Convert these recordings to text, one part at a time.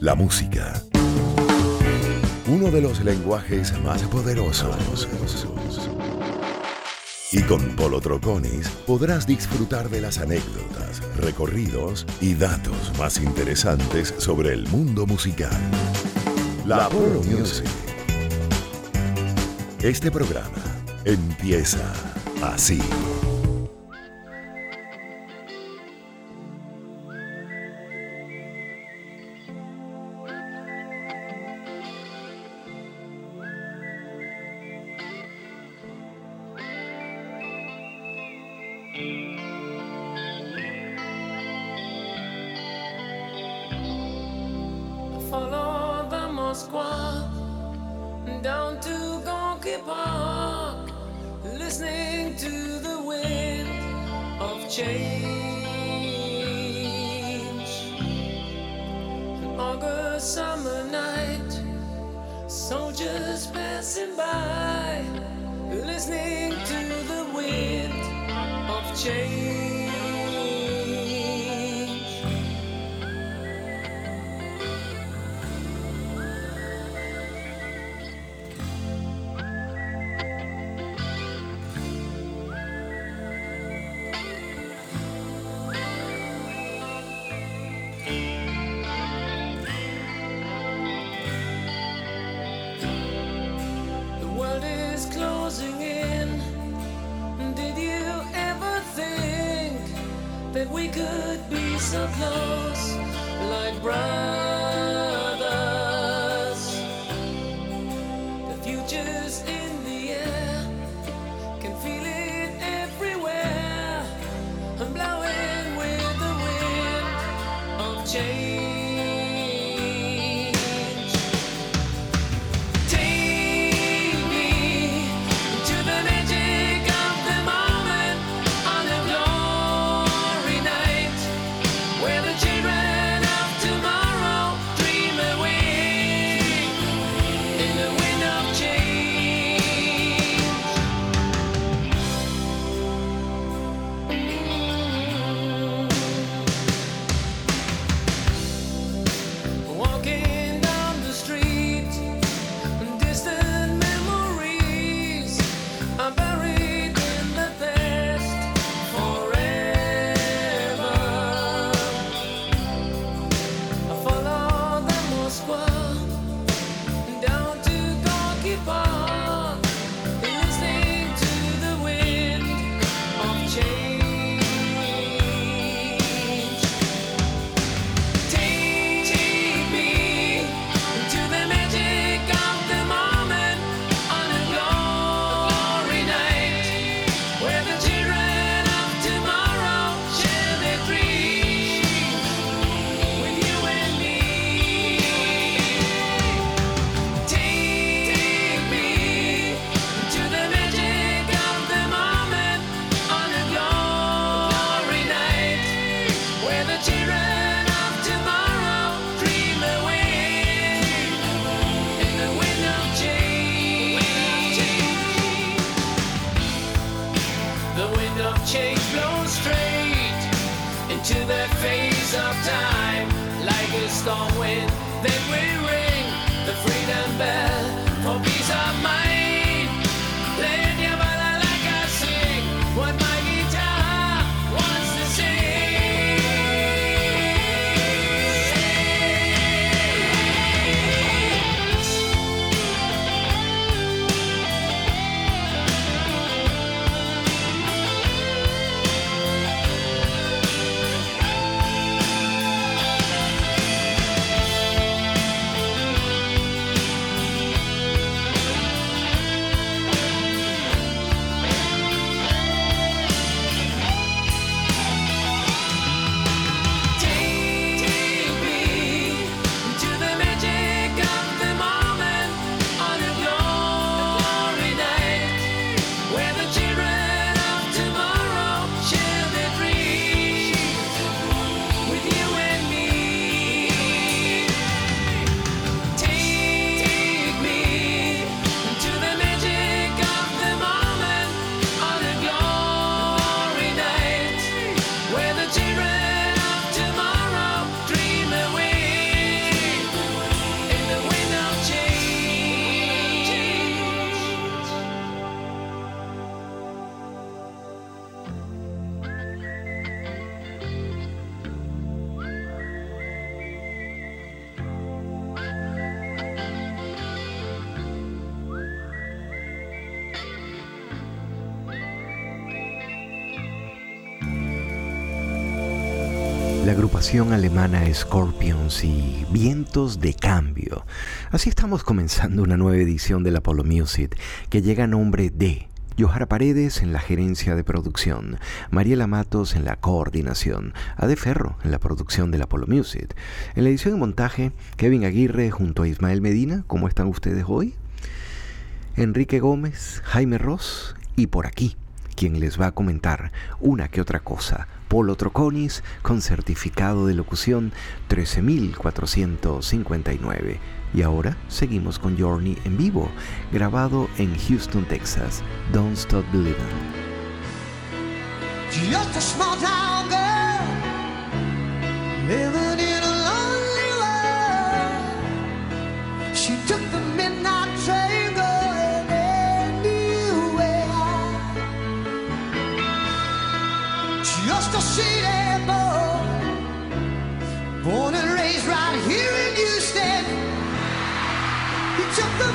La música. Uno de los lenguajes más poderosos. Y con Polo Troconis podrás disfrutar de las anécdotas, recorridos y datos más interesantes sobre el mundo musical. La Polo Music. Este programa empieza así. Alemana Scorpions y Vientos de Cambio. Así estamos comenzando una nueva edición del Apollo Music que llega a nombre de Johara Paredes en la gerencia de producción, Mariela Matos en la coordinación, Ade Ferro en la producción del Apollo Music. En la edición y montaje, Kevin Aguirre junto a Ismael Medina. ¿Cómo están ustedes hoy? Enrique Gómez, Jaime Ross y por aquí, quien les va a comentar una que otra cosa Polo Troconis con certificado de locución 13459. Y ahora seguimos con Journey en vivo, grabado en Houston, Texas. Don't Stop Believing. Born and raised right here in Houston. He took the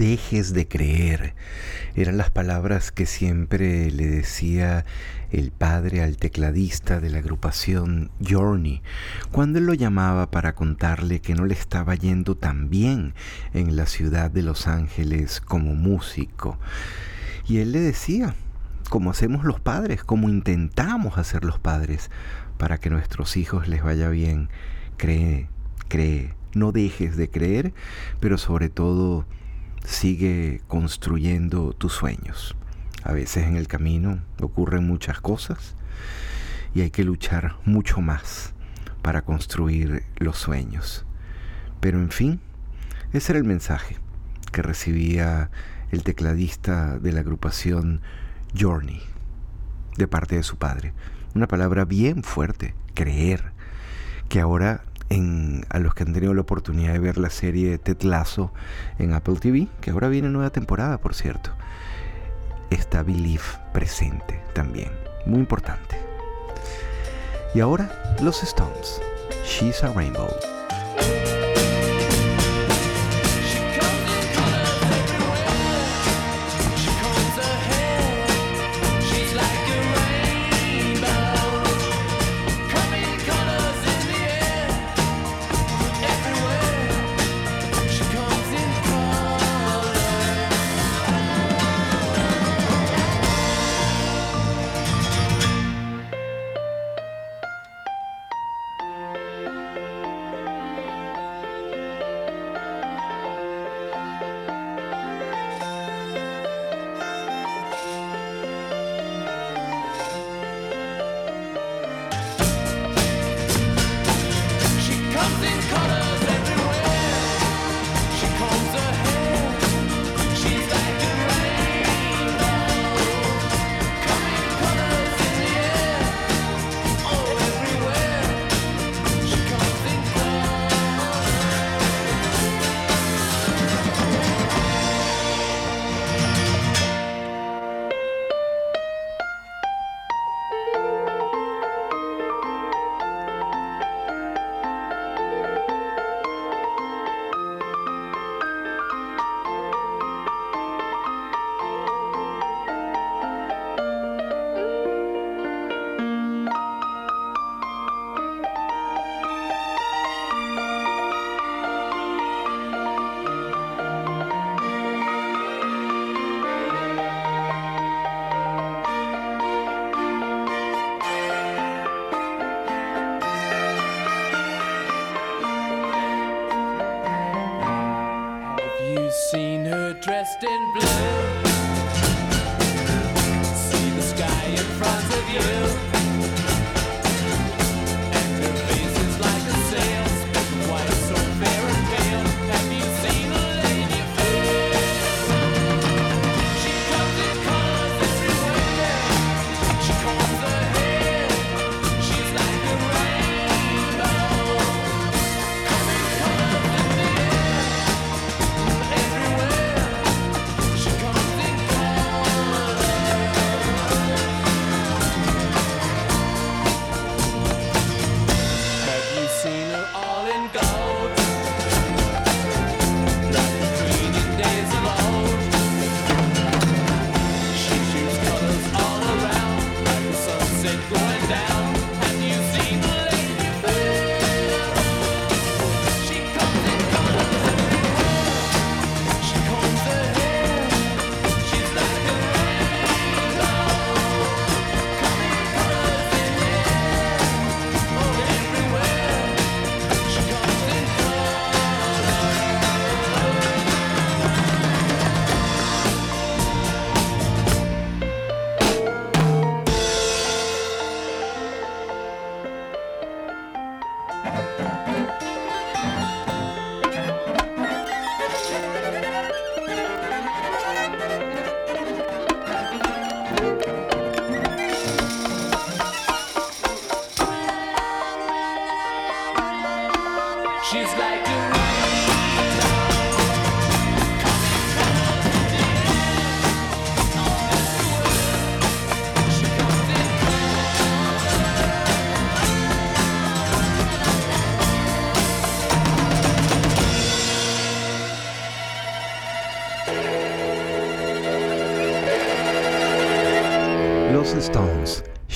dejes de creer. Eran las palabras que siempre le decía el padre al tecladista de la agrupación Journey, cuando él lo llamaba para contarle que no le estaba yendo tan bien en la ciudad de Los Ángeles como músico. Y él le decía como hacemos los padres, como intentamos hacer los padres para que nuestros hijos les vaya bien. Cree, cree, no dejes de creer, pero sobre todo sigue construyendo tus sueños. A veces en el camino ocurren muchas cosas y hay que luchar mucho más para construir los sueños. Pero en fin, ese era el mensaje que recibía el tecladista de la agrupación Journey de parte de su padre. Una palabra bien fuerte, creer, que ahora a los que han tenido la oportunidad de ver la serie Ted Lasso en Apple TV, que ahora viene nueva temporada, por cierto, está Belief presente también, muy importante. Y ahora, los Stones, She's a Rainbow.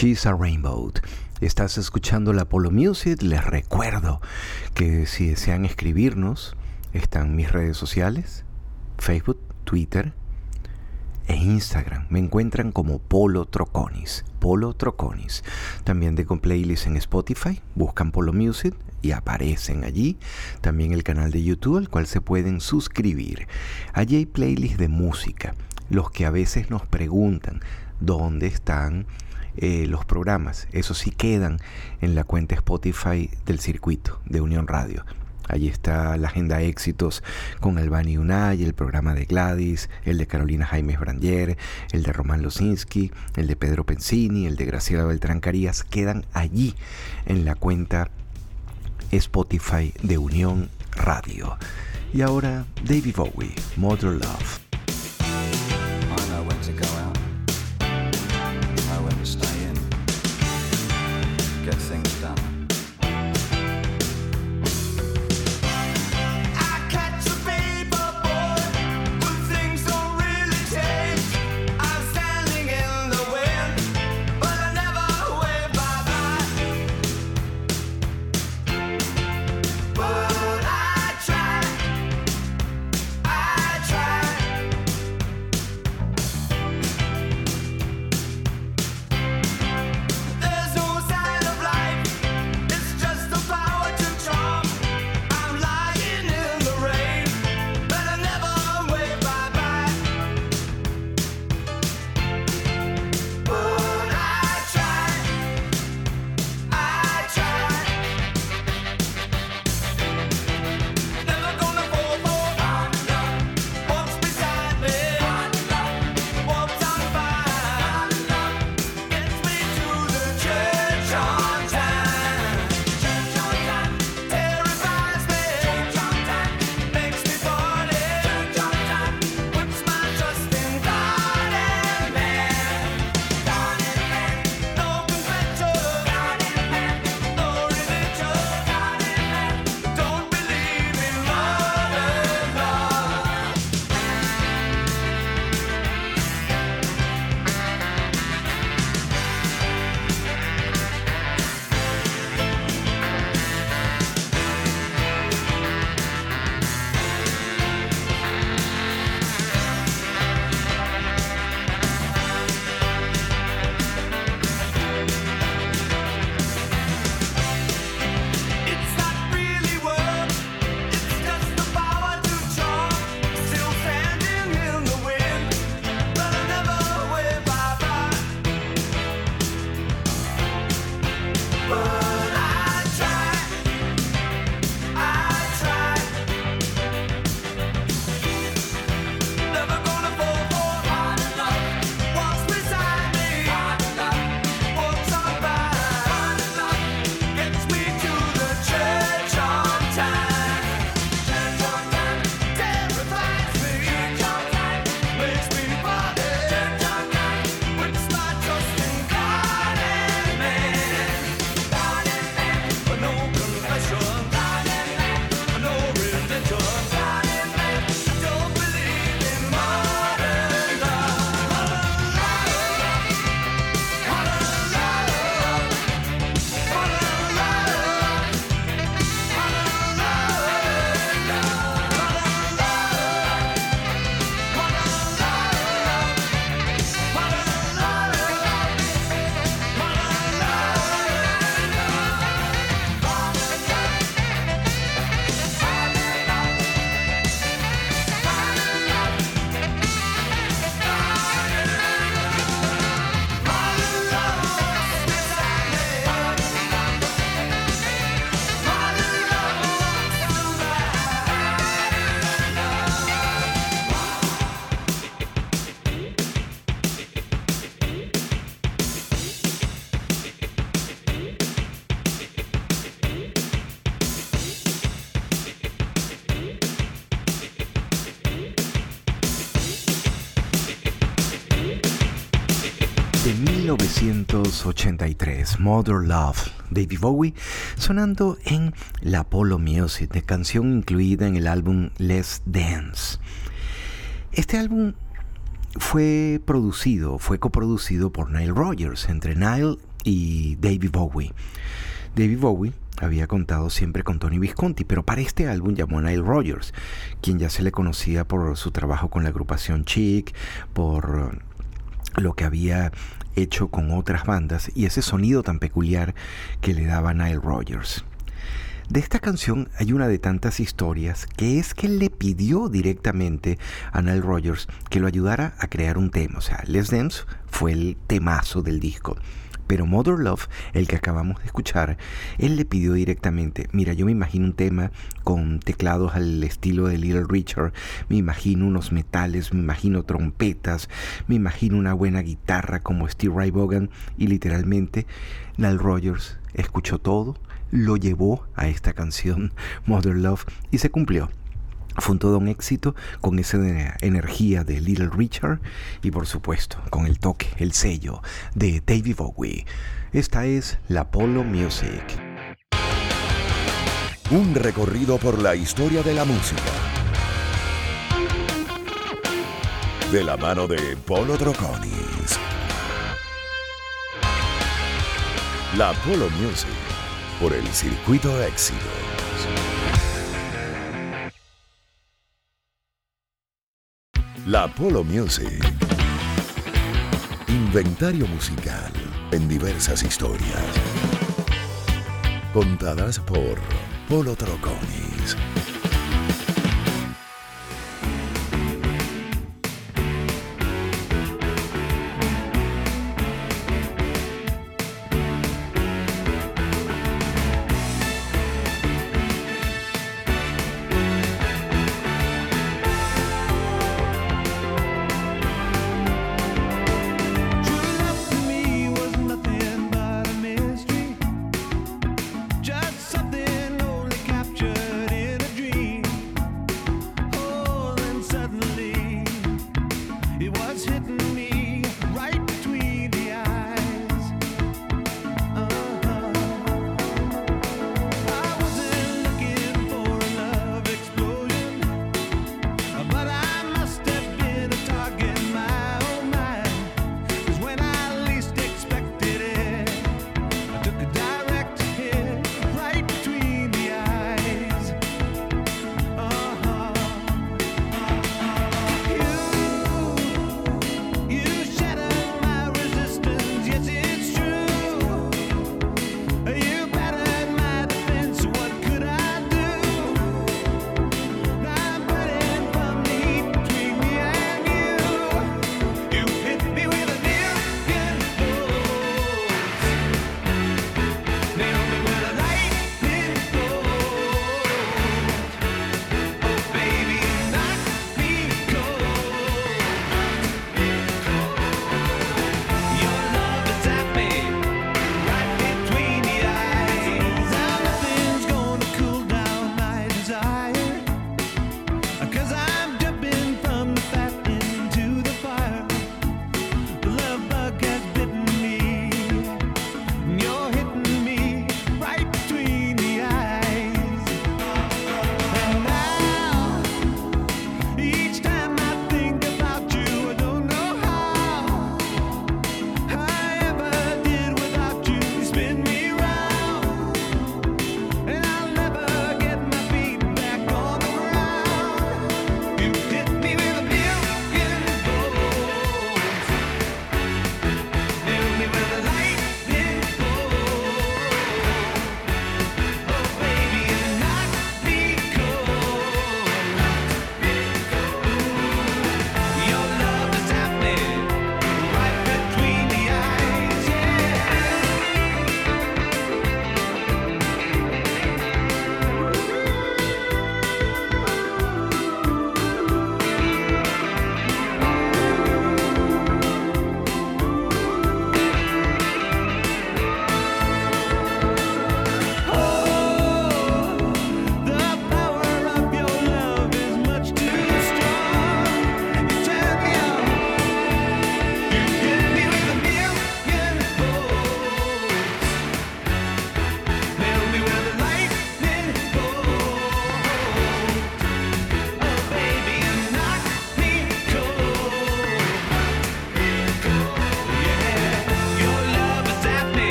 She's a Rainbow. Estás escuchando la Polo Music. Les recuerdo que si desean escribirnos, están mis redes sociales, Facebook, Twitter e Instagram. Me encuentran como Polo Troconis. Polo Troconis. También tengo playlist en Spotify. Buscan Polo Music y aparecen allí. También el canal de YouTube al cual se pueden suscribir. Allí hay playlists de música. Los que a veces nos preguntan dónde están eh, los programas. Eso sí quedan en la cuenta Spotify del circuito de Unión Radio. Allí está la agenda éxitos con Albani Unay, el programa de Gladys, el de Carolina Jaimes Brandier, el de Román Losinski, el de Pedro Pensini, el de Graciela Beltrán Carías. Quedan allí en la cuenta Spotify de Unión Radio. Y ahora David Bowie, Mother Love. de 1983, Mother Love, David Bowie, sonando en la Apollo Music, de canción incluida en el álbum Let's Dance. Este álbum fue producido, fue coproducido por Nile Rogers, entre Nile y David Bowie. David Bowie había contado siempre con Tony Visconti, pero para este álbum llamó a Nile Rogers, quien ya se le conocía por su trabajo con la agrupación Chic, por lo que había hecho con otras bandas y ese sonido tan peculiar que le daba Nile Rogers. De esta canción hay una de tantas historias que es que le pidió directamente a Nile Rogers que lo ayudara a crear un tema. O sea, Les Dance fue el temazo del disco. Pero Mother Love, el que acabamos de escuchar, él le pidió directamente, mira, yo me imagino un tema con teclados al estilo de Little Richard, me imagino unos metales, me imagino trompetas, me imagino una buena guitarra como Steve Ray Vaughan y literalmente Nile Rogers escuchó todo, lo llevó a esta canción Mother Love y se cumplió. Fue un todo un éxito con esa energía de Little Richard y por supuesto con el toque, el sello de David Bowie. Esta es la Polo Music. Un recorrido por la historia de la música. De la mano de Polo Troconis. La Polo Music por el circuito éxitos. La Polo Music. Inventario musical en diversas historias. Contadas por Polo Troconis.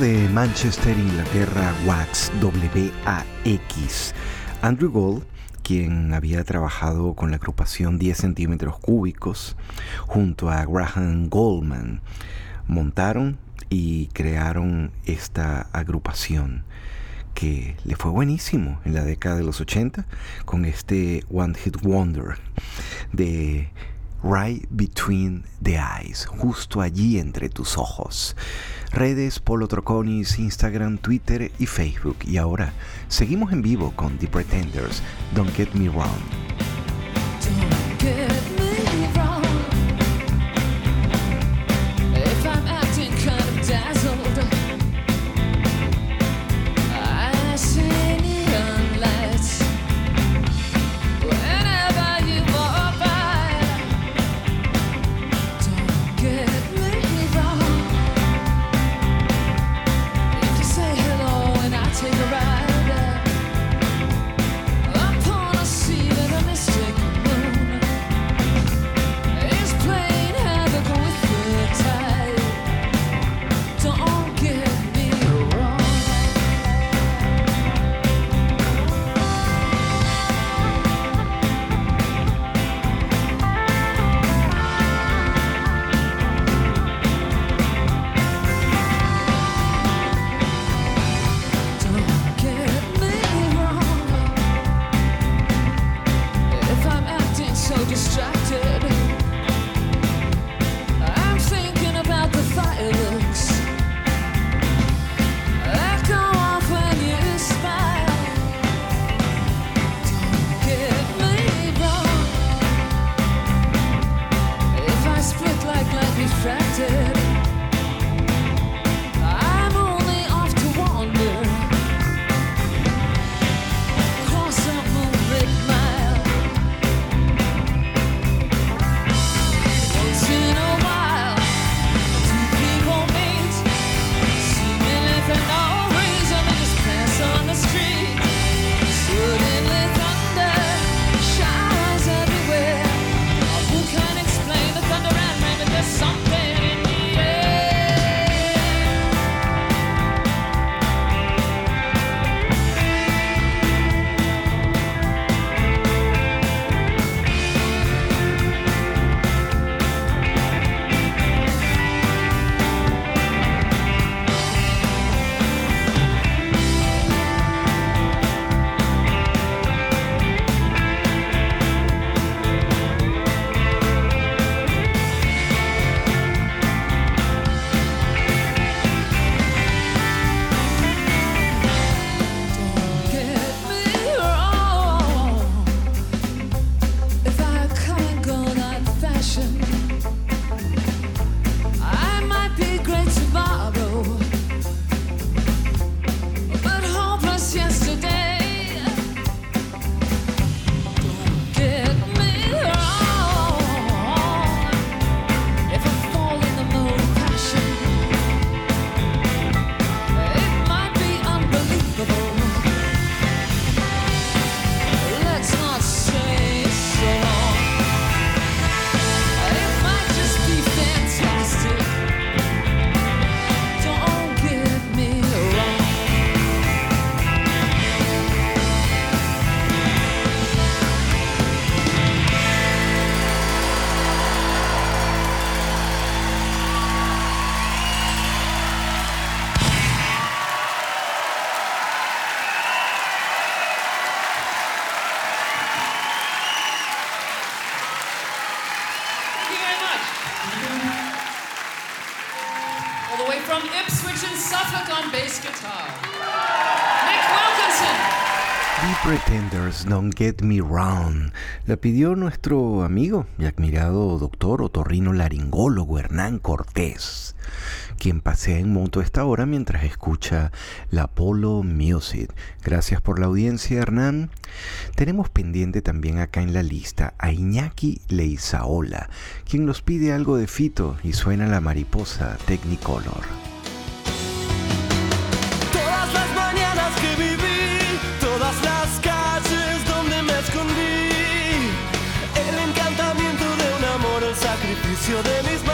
De Manchester, Inglaterra, Wax, W-A-X. Andrew Gold, quien había trabajado con la agrupación 10 centímetros cúbicos, junto a Graham Goldman, montaron y crearon esta agrupación que le fue buenísimo en la década de los 80 con este One Hit Wonder de Right Between the Eyes, justo allí entre tus ojos. Redes Polo Troconis, Instagram, Twitter y Facebook. Y ahora seguimos en vivo con The Pretenders, Don't Get Me Wrong. Me Wrong. La pidió nuestro amigo y admirado doctor otorrino laringólogo Hernán Cortés, quien pasea en moto esta hora mientras escucha la Polo Music. Gracias por la audiencia, Hernán. Tenemos pendiente también acá en la lista a Iñaki Leizaola, quien nos pide algo de Fito y suena la mariposa Technicolor. De mis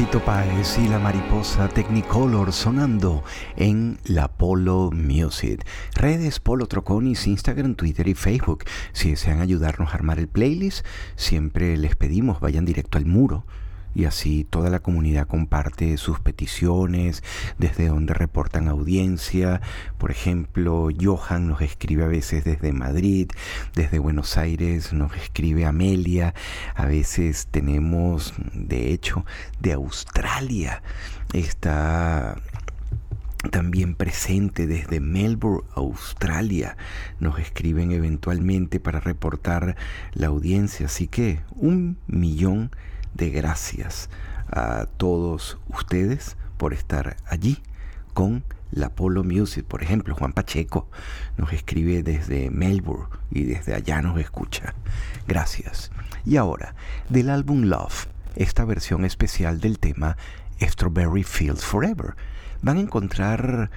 Fito Páez y la mariposa Technicolor sonando en la Polo Music. Redes Polo Troconis, Instagram, Twitter y Facebook. Si desean ayudarnos a armar el playlist, siempre les pedimos vayan directo al muro. Y así toda la comunidad comparte sus peticiones, desde donde reportan audiencia. Por ejemplo, Johan nos escribe a veces desde Madrid, desde Buenos Aires nos escribe Amelia. A veces tenemos, de hecho, de Australia. Está también presente desde Melbourne, Australia. Nos escriben eventualmente para reportar la audiencia. Así que un millón de gracias a todos ustedes por estar allí con la Polo Music. Por ejemplo, Juan Pacheco nos escribe desde Melbourne y desde allá nos escucha. Gracias. Y ahora, del álbum Love, esta versión especial del tema Strawberry Fields Forever. Van a encontrar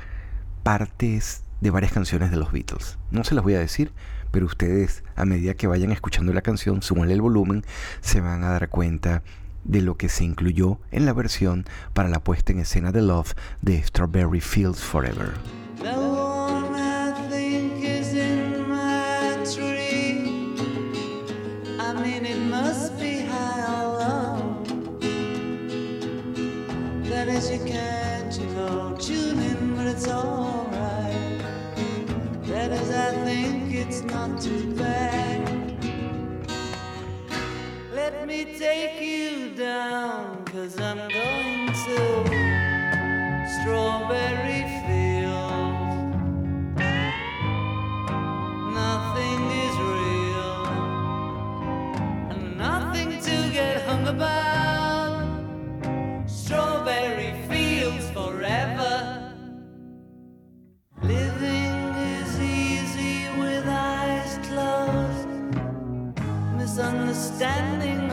partes de varias canciones de los Beatles. No se las voy a decir, pero ustedes a medida que vayan escuchando la canción, súbanle el volumen, se van a dar cuenta de lo que se incluyó en la versión para la puesta en escena de Love de Strawberry Fields Forever. take you down, cause I'm going to strawberry fields. Nothing is real, and nothing to get hung about. Strawberry fields forever. Living is easy with eyes closed, misunderstanding.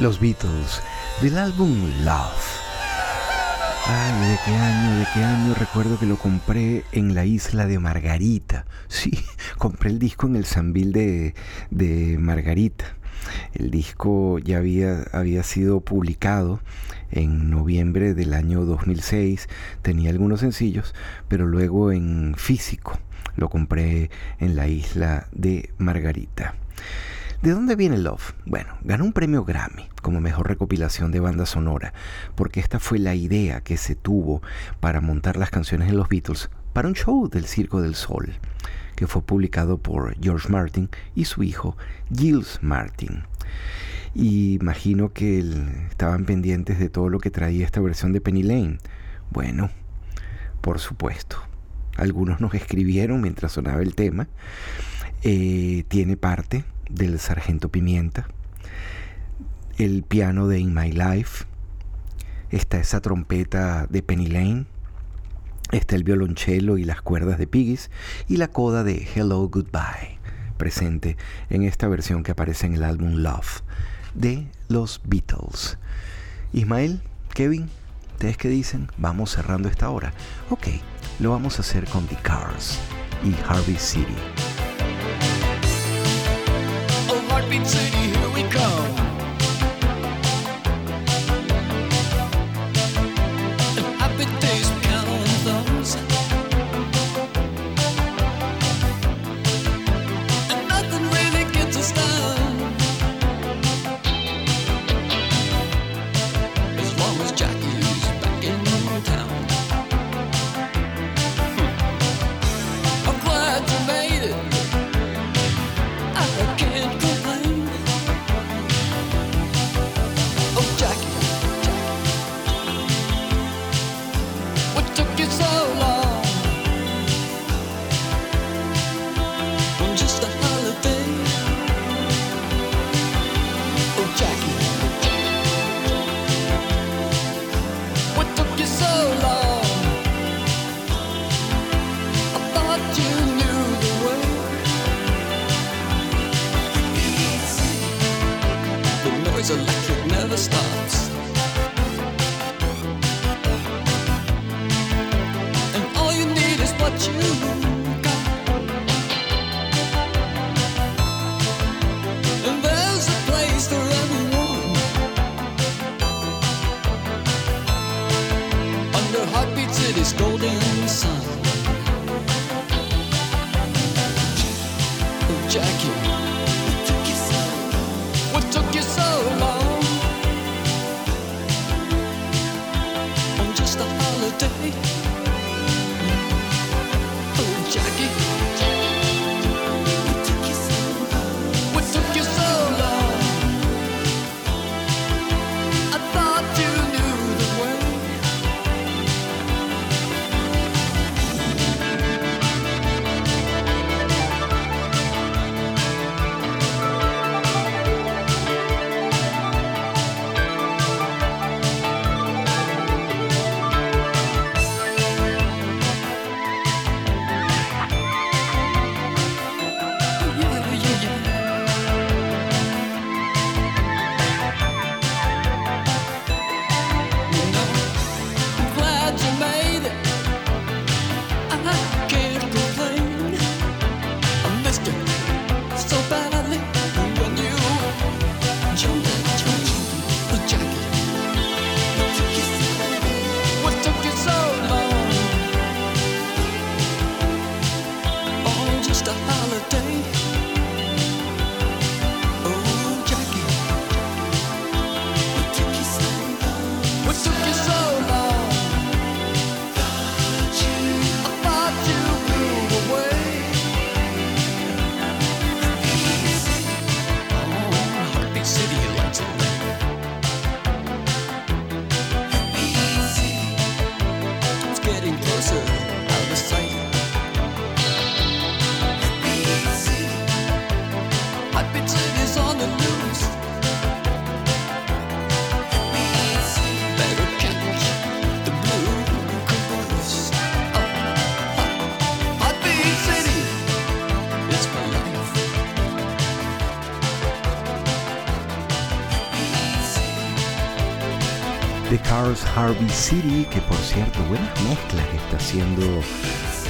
Los Beatles, del álbum Love. Ay, ¿de qué año? ¿De qué año? Recuerdo que lo compré en la isla de Margarita. Sí, compré el disco en el Sambil de, de Margarita. El disco ya había, había sido publicado en noviembre del año 2006. Tenía algunos sencillos, pero luego en físico lo compré en la isla de Margarita. ¿De dónde viene Love? Bueno, ganó un premio Grammy como mejor recopilación de banda sonora, porque esta fue la idea que se tuvo para montar las canciones de los Beatles para un show del Circo del Sol, que fue publicado por George Martin y su hijo Giles Martin. Y imagino que estaban pendientes de todo lo que traía esta versión de Penny Lane. Bueno, por supuesto. Algunos nos escribieron mientras sonaba el tema. Eh, tiene parte del Sargento Pimienta, el piano de In My Life, está esa trompeta de Penny Lane, está el violonchelo y las cuerdas de Piggies y la coda de Hello Goodbye, presente en esta versión que aparece en el álbum Love de los Beatles. Ismael, Kevin, ¿ustedes qué dicen? Vamos cerrando esta hora. Ok, lo vamos a hacer con The Cars y Harvey City. Heartbeat City, Harvey City, que por cierto, buenas mezclas está haciendo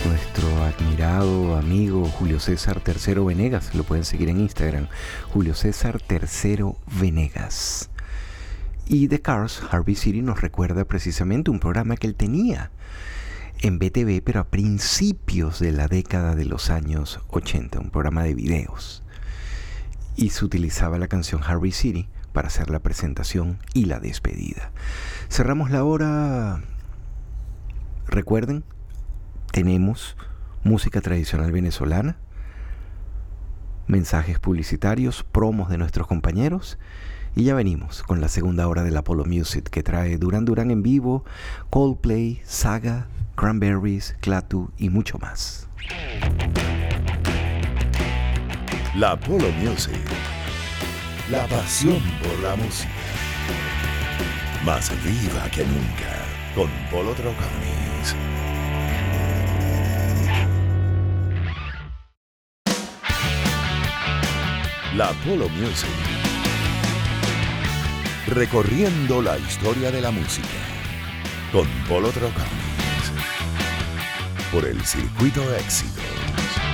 nuestro admirado amigo Julio César Tercero Venegas. Lo pueden seguir en Instagram, Julio César Tercero Venegas. Y The Cars Harvey City nos recuerda precisamente un programa que él tenía en BTV, pero a principios de la década de los años 80, un programa de videos. Y se utilizaba la canción Harvey City para hacer la presentación y la despedida. Cerramos la hora. Recuerden, tenemos música tradicional venezolana, mensajes publicitarios, promos de nuestros compañeros. Y ya venimos con la segunda hora del Apollo Music que trae Duran Duran en vivo, Coldplay, Saga, Cranberries, Clatu y mucho más. La Polo Music. La pasión por la música. Más viva que nunca. Con Polo Troconis. La Polo Music. Recorriendo la historia de la música. Con Polo Troconis. Por el circuito éxitos.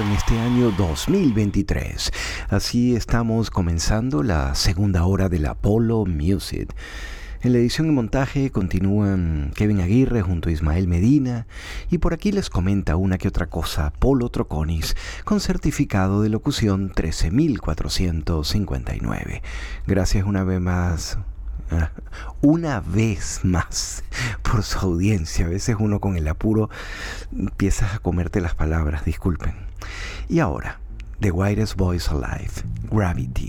En este año 2023. Así estamos comenzando la segunda hora del Apollo Music. En la edición y montaje continúan Kevin Aguirre junto a Ismael Medina y por aquí les comenta una que otra cosa Polo Troconis con certificado de locución 13459. Gracias una vez más una vez más por su audiencia. A veces uno con el apuro empiezas a comerte las palabras, disculpen. Y ahora, The Widest Voice Alive, Gravity.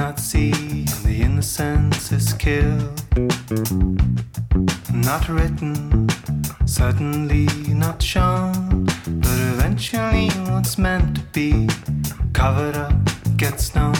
Not see, and the innocence is killed. Not written, certainly not shown, but eventually what's meant to be covered up gets known.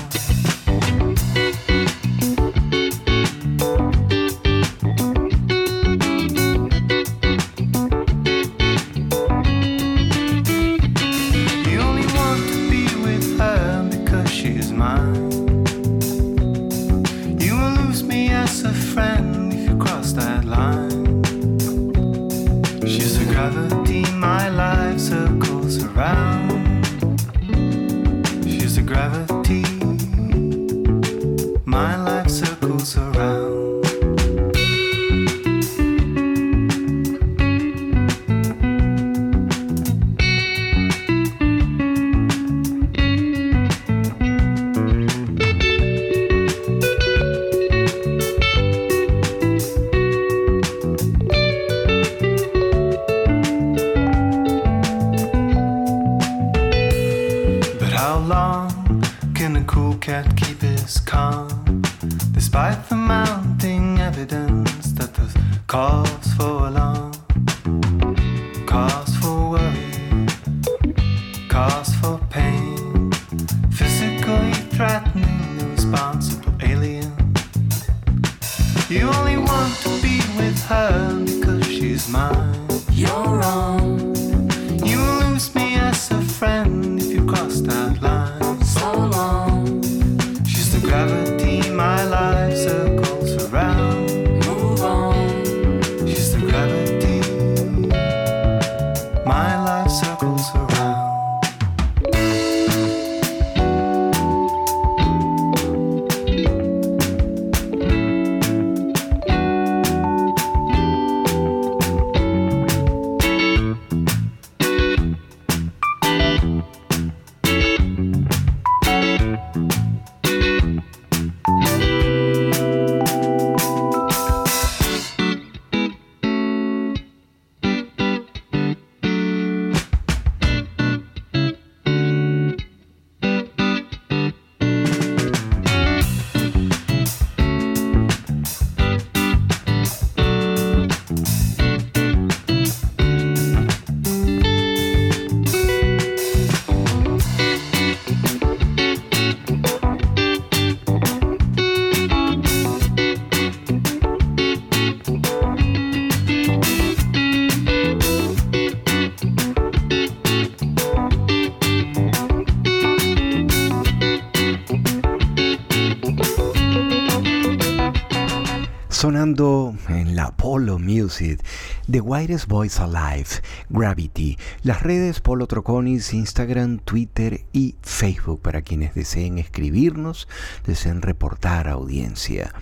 Sonando en la Polo Music, The Widest Voice Alive, Gravity, las redes Polo Troconis, Instagram, Twitter y Facebook para quienes deseen escribirnos, deseen reportar audiencia.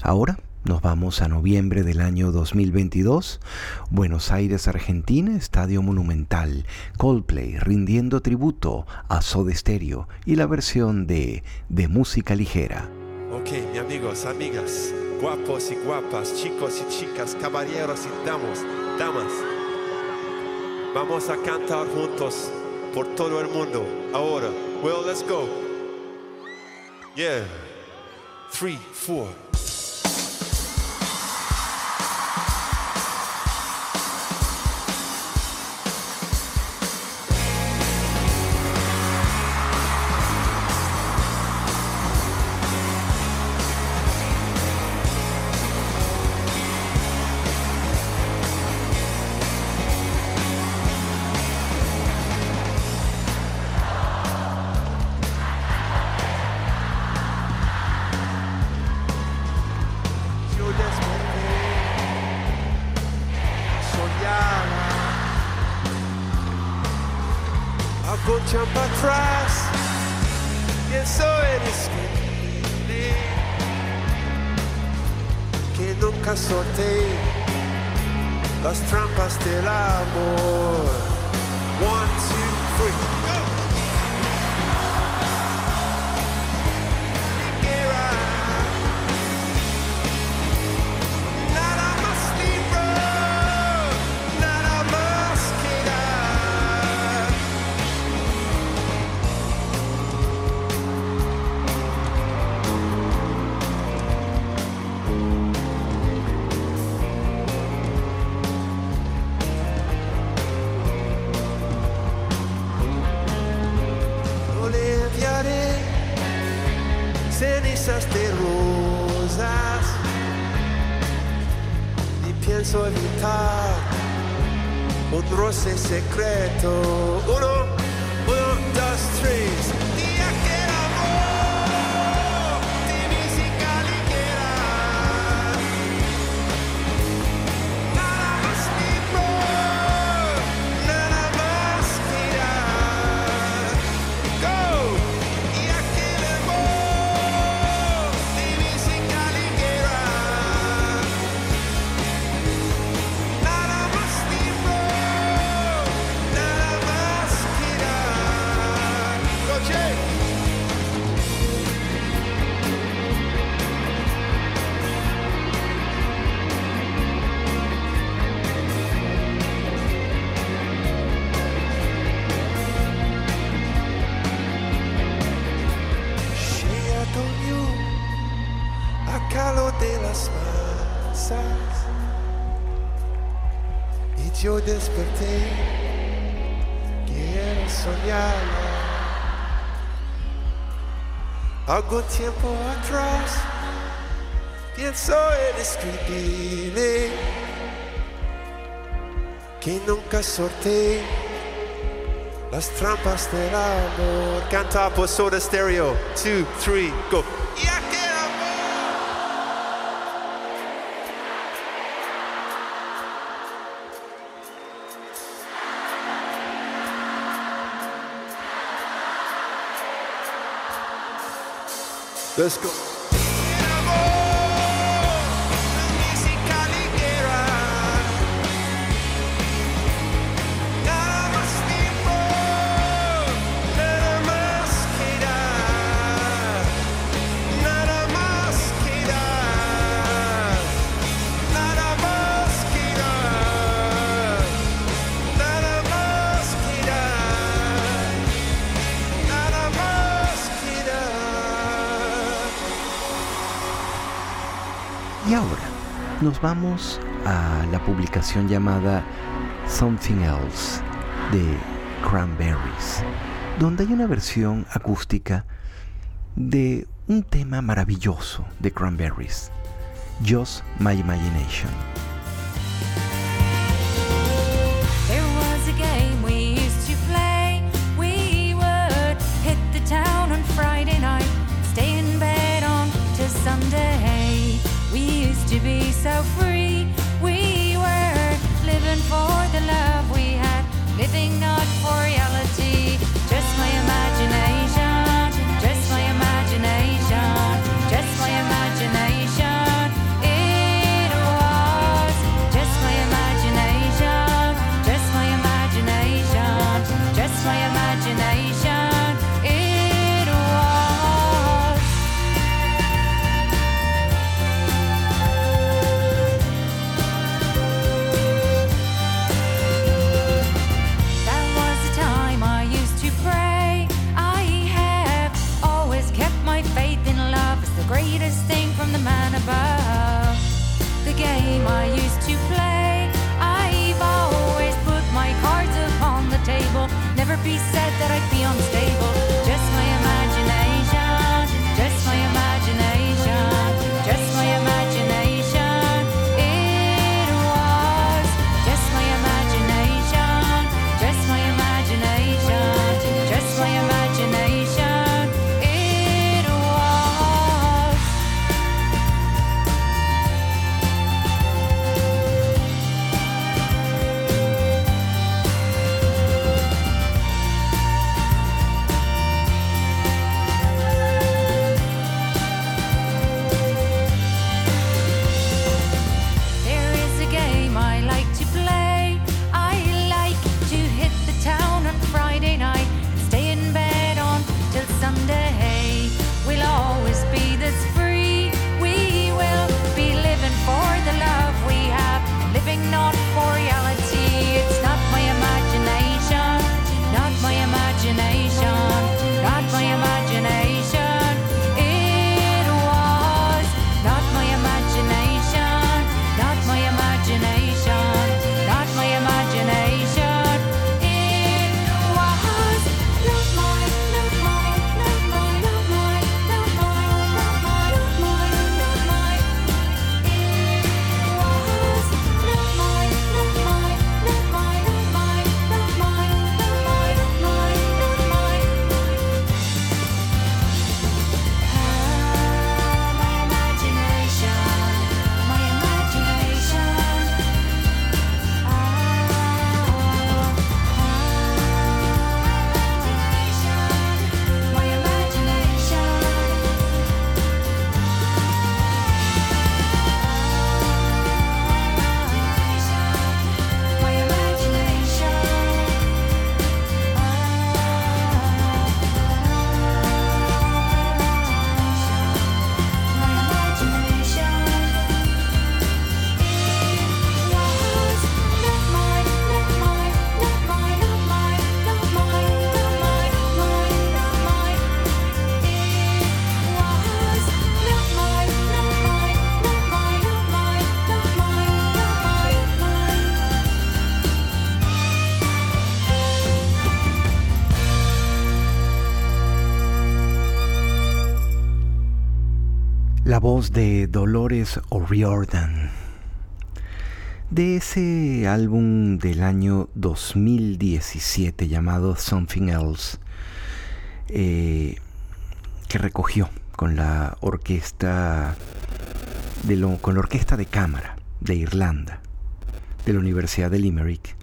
Ahora nos vamos a noviembre del año 2022, Buenos Aires, Argentina, Estadio Monumental, Coldplay rindiendo tributo a Soda Stereo y la versión de De Música Ligera. Ok, amigos, amigas, guapos y guapas, chicos y chicas, caballeros y damos, damas. Vamos a cantar juntos por todo el mundo. Ahora, well, let's go. Yeah. Three, four. algum tiempo atrás pienso en escrever que nunca sorteé las trampas del amor. Cantar por Soda Stereo. Two, three, go. Let's go. nos vamos a la publicación llamada Something Else de Cranberries, donde hay una versión acústica de un tema maravilloso de Cranberries, Just My Imagination. Voz de Dolores O'Riordan. De ese álbum del año 2017 llamado Something Else, eh, que recogió con la orquesta de con la orquesta de cámara de Irlanda, de la Universidad de Limerick,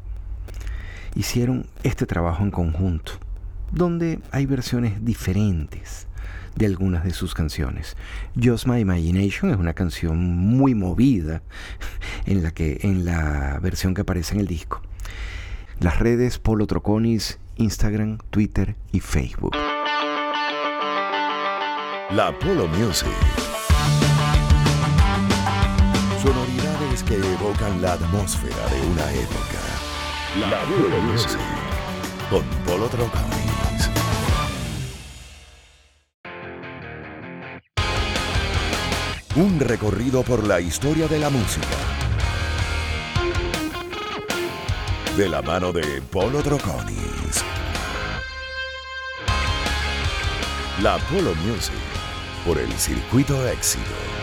hicieron este trabajo en conjunto, donde hay versiones diferentes de algunas de sus canciones. Just My Imagination es una canción muy movida en la, que, en la versión que aparece en el disco. Las redes Polo Troconis, Instagram, Twitter y Facebook. La Polo Music. Sonoridades que evocan la atmósfera de una época. La Polo Music. Con Polo Troconis. Un recorrido por la historia de la música. De la mano de Polo Troconis. La Polo Music por el Circuito Éxitos.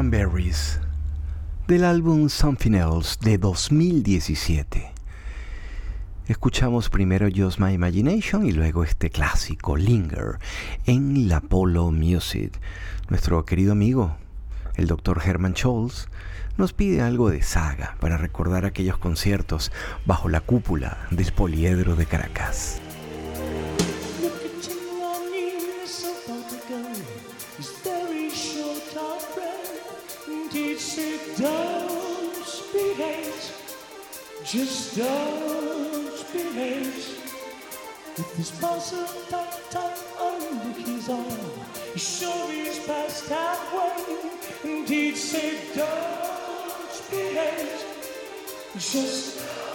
Cranberries del álbum Something Else de 2017. Escuchamos primero Just My Imagination y luego este clásico Linger en la Polo Music. Nuestro querido amigo, el doctor Herman Scholz, nos pide algo de saga para recordar aquellos conciertos bajo la cúpula del poliedro de Caracas. Just don't be late. If this tight, that I his arm, he sure is past halfway. Indeed, say don't be late. Just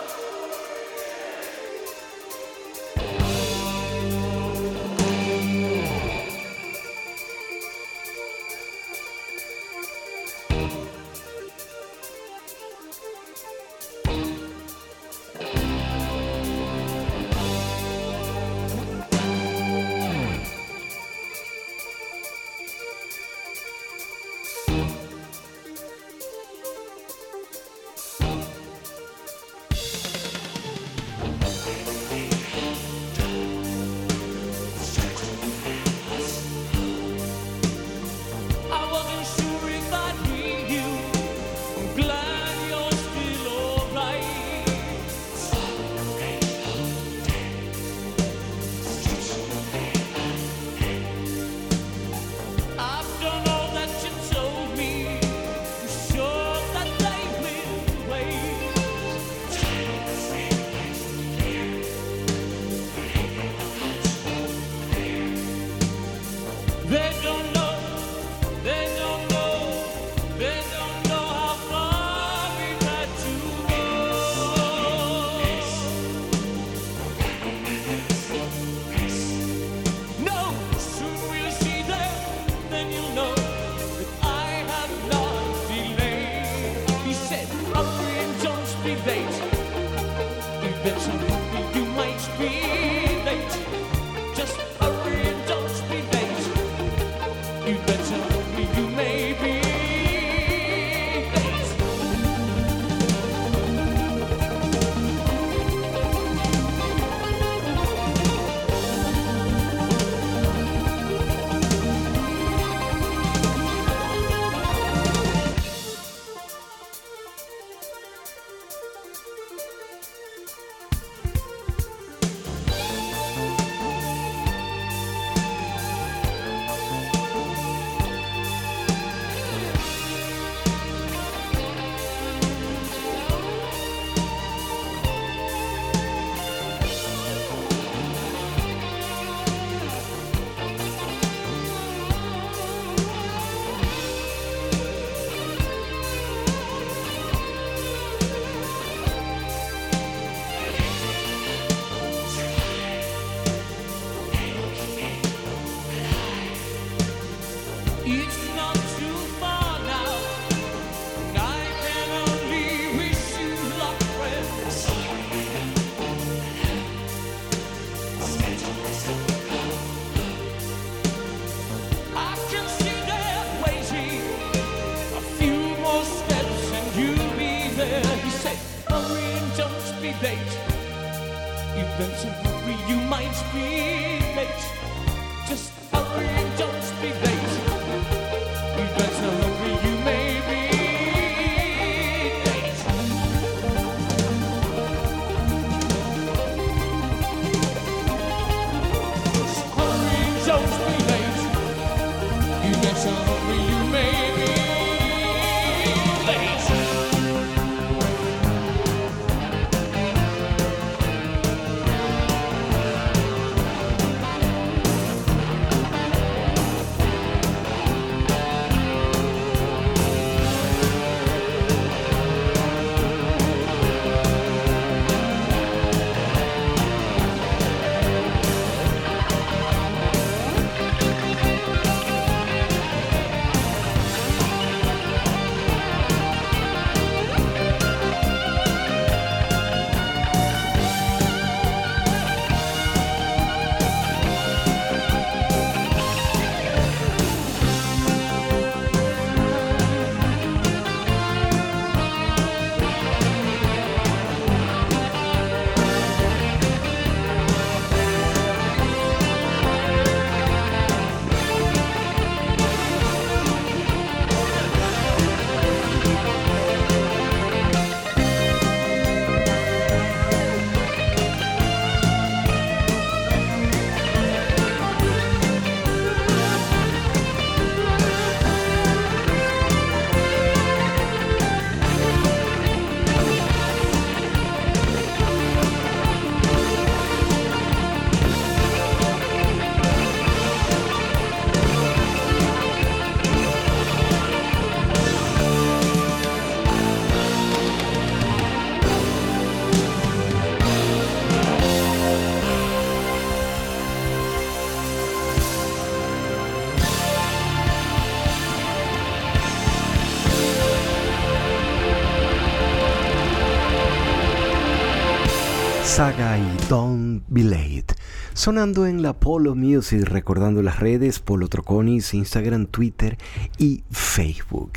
Saga y Don't Be Late. Sonando en la Polo Music, recordando las redes Polo Troconis, Instagram, Twitter y Facebook.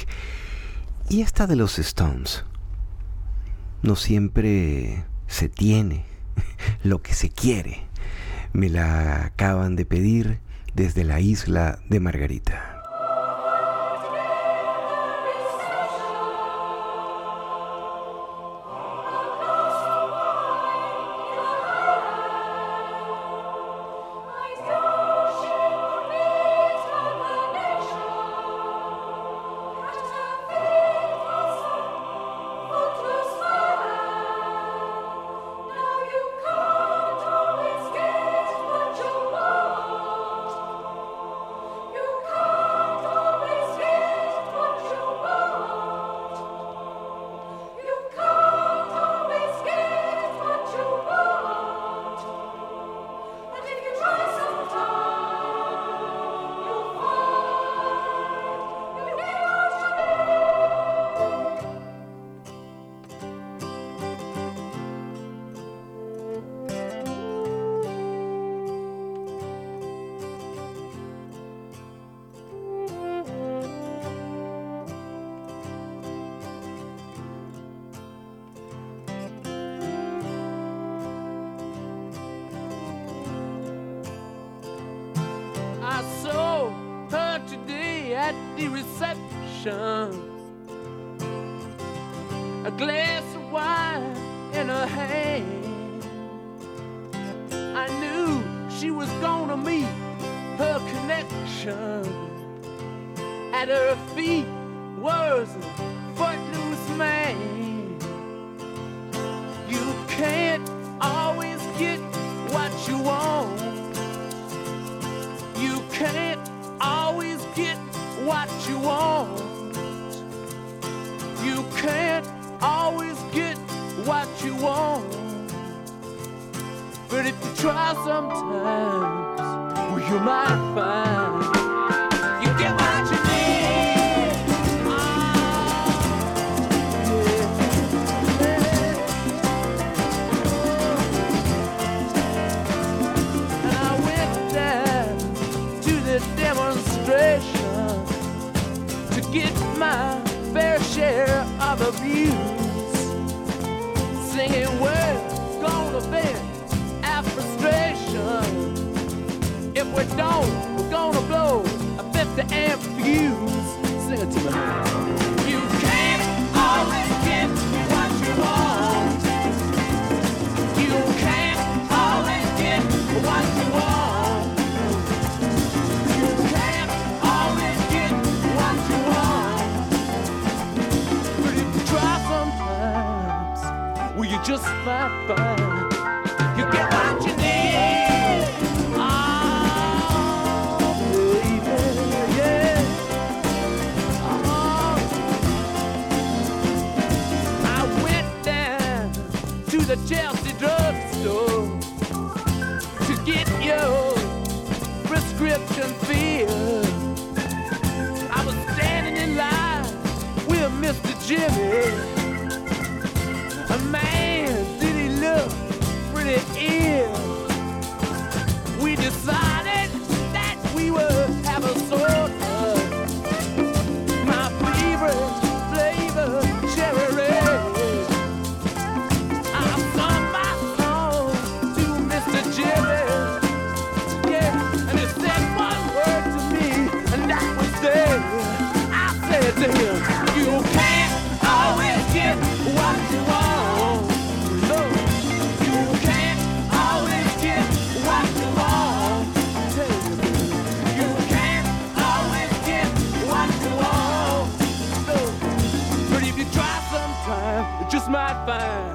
Y esta de los Stones. No siempre se tiene lo que se quiere. Me la acaban de pedir desde la isla de Margarita. At her feet was a footloose man. You can't always get what you want. You can't always get what you want. You can't always get what you want. But if you try sometimes, well, you might find abuse. Singing words gonna vent our frustration. If we don't, we're gonna blow a 50 amp fuse. Sing it to me. The Chelsea drugstore to get your prescription filled. I was standing in line with Mr. Jimmy. Find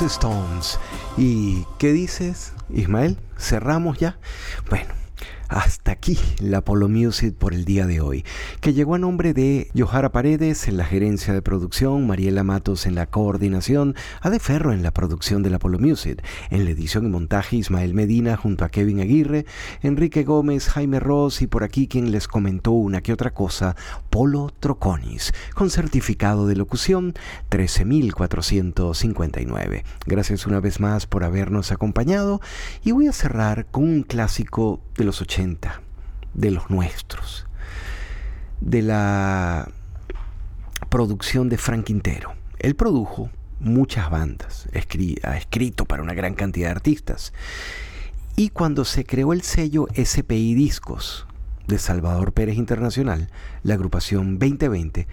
Stones. ¿Y qué dices, Ismael? ¿Cerramos ya? Hasta aquí la Apollo Music por el día de hoy, que llegó a nombre de Johara Paredes en la gerencia de producción, Mariela Matos en la coordinación, Ade Ferro en la producción de la Apollo Music, en la edición y montaje Ismael Medina junto a Kevin Aguirre, Enrique Gómez, Jaime Ross y por aquí quien les comentó una que otra cosa, Polo Troconis, con certificado de locución 13459. Gracias una vez más por habernos acompañado y voy a cerrar con un clásico de los 80, de los nuestros, de la producción de Frank Quintero. Él produjo muchas bandas, ha escrito para una gran cantidad de artistas. Y cuando se creó el sello SPI Discos de Salvador Pérez Internacional, la agrupación 2020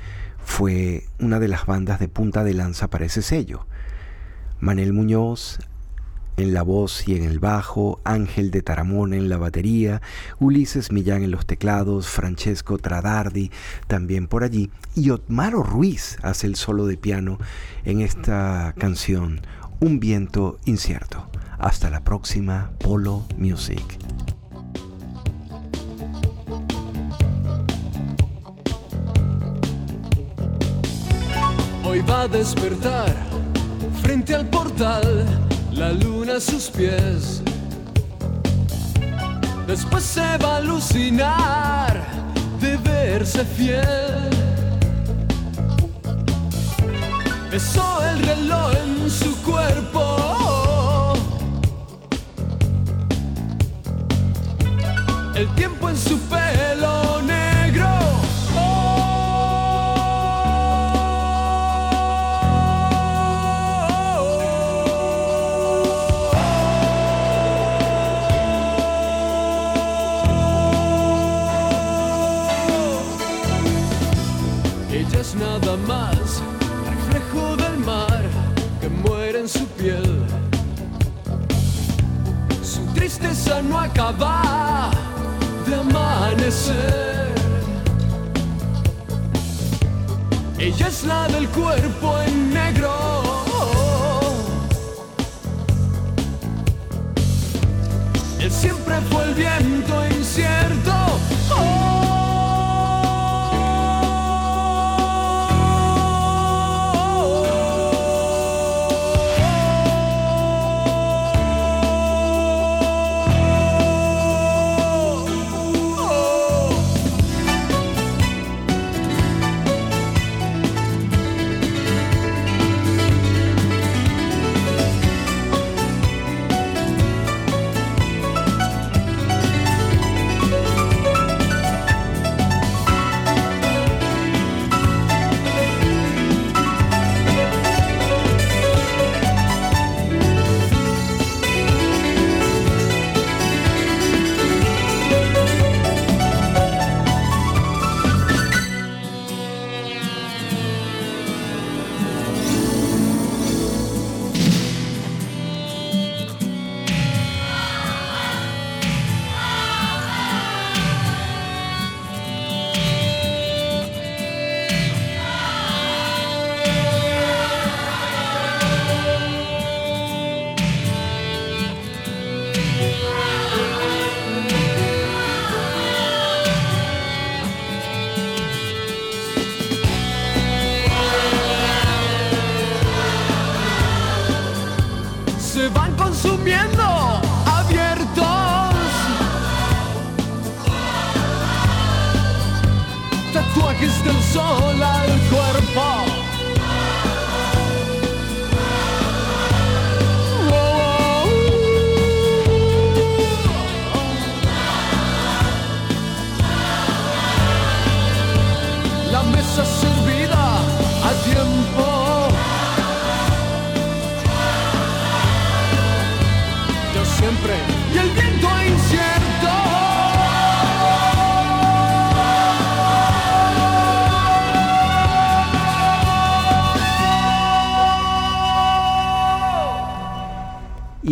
fue una de las bandas de punta de lanza para ese sello. Manel Muñoz en la voz y en el bajo, Ángel de Taramona en la batería, Ulises Millán en los teclados, Francesco Tradardi también por allí, y Otmaro Ruiz hace el solo de piano en esta canción, Un viento incierto. Hasta la próxima, Polo Music. Hoy va a despertar frente al portal la luna a sus pies. Después se va a alucinar de verse fiel. Besó el reloj en su cuerpo. El tiempo en su pelo no acaba de amanecer. Ella es la del cuerpo en negro.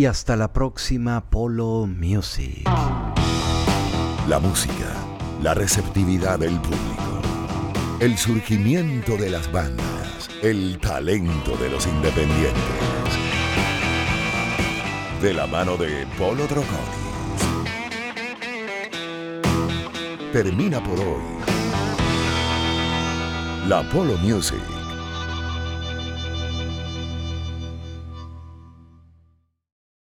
Hasta la próxima Polo Music. La música, la receptividad del público, el surgimiento de las bandas, el talento de los independientes. De la mano de Polo Troconis. Termina por hoy. La Polo Music